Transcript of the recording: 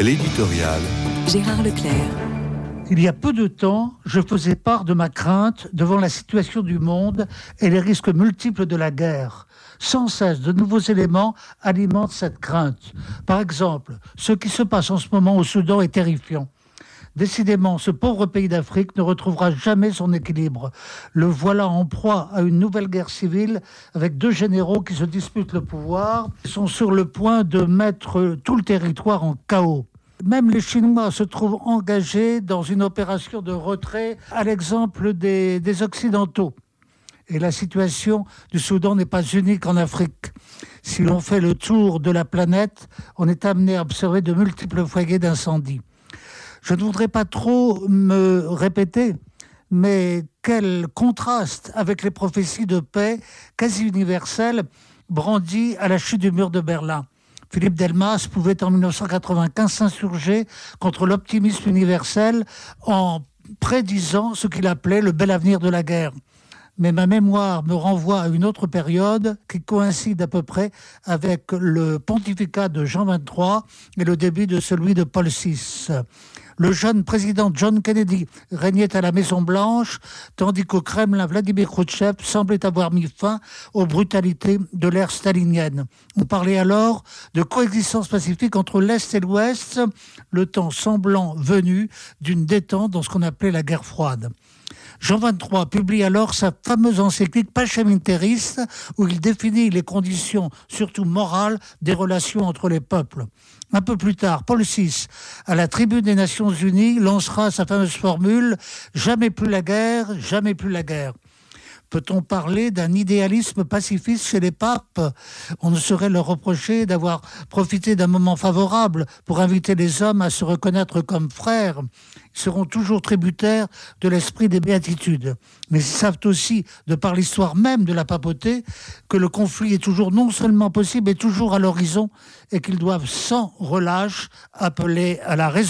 L'éditorial. Gérard Leclerc. Il y a peu de temps, je faisais part de ma crainte devant la situation du monde et les risques multiples de la guerre. Sans cesse, de nouveaux éléments alimentent cette crainte. Par exemple, ce qui se passe en ce moment au Soudan est terrifiant. Décidément, ce pauvre pays d'Afrique ne retrouvera jamais son équilibre. Le voilà en proie à une nouvelle guerre civile avec deux généraux qui se disputent le pouvoir, Ils sont sur le point de mettre tout le territoire en chaos. Même les Chinois se trouvent engagés dans une opération de retrait à l'exemple des, Occidentaux. Et la situation du Soudan n'est pas unique en Afrique. Si l'on fait le tour de la planète, on est amené à observer de multiples foyers d'incendie. Je ne voudrais pas trop me répéter, mais quel contraste avec les prophéties de paix quasi universelles brandies à la chute du mur de Berlin. Philippe Delmas pouvait en 1995 s'insurger contre l'optimisme universel en prédisant ce qu'il appelait le bel avenir de la guerre. Mais ma mémoire me renvoie à une autre période qui coïncide à peu près avec le pontificat de Jean XXIII et le début de celui de Paul VI le jeune président John Kennedy régnait à la Maison-Blanche, tandis qu'au Kremlin, Vladimir Khrouchtchev semblait avoir mis fin aux brutalités de l'ère stalinienne. On parlait alors de coexistence pacifique entre l'Est et l'Ouest, le temps semblant venu d'une détente dans ce qu'on appelait la guerre froide. Jean XXIII publie alors sa fameuse encyclique Pacem Interis, où il définit les conditions, surtout morales, des relations entre les peuples. Un peu plus tard, Paul VI, à la tribune des Nations Unies, lancera sa fameuse formule Jamais plus la guerre, jamais plus la guerre. Peut-on parler d'un idéalisme pacifiste chez les papes? On ne saurait leur reprocher d'avoir profité d'un moment favorable pour inviter les hommes à se reconnaître comme frères. Ils seront toujours tributaires de l'esprit des béatitudes. Mais ils savent aussi, de par l'histoire même de la papauté, que le conflit est toujours non seulement possible, mais toujours à l'horizon, et qu'ils doivent sans relâche appeler à la raison.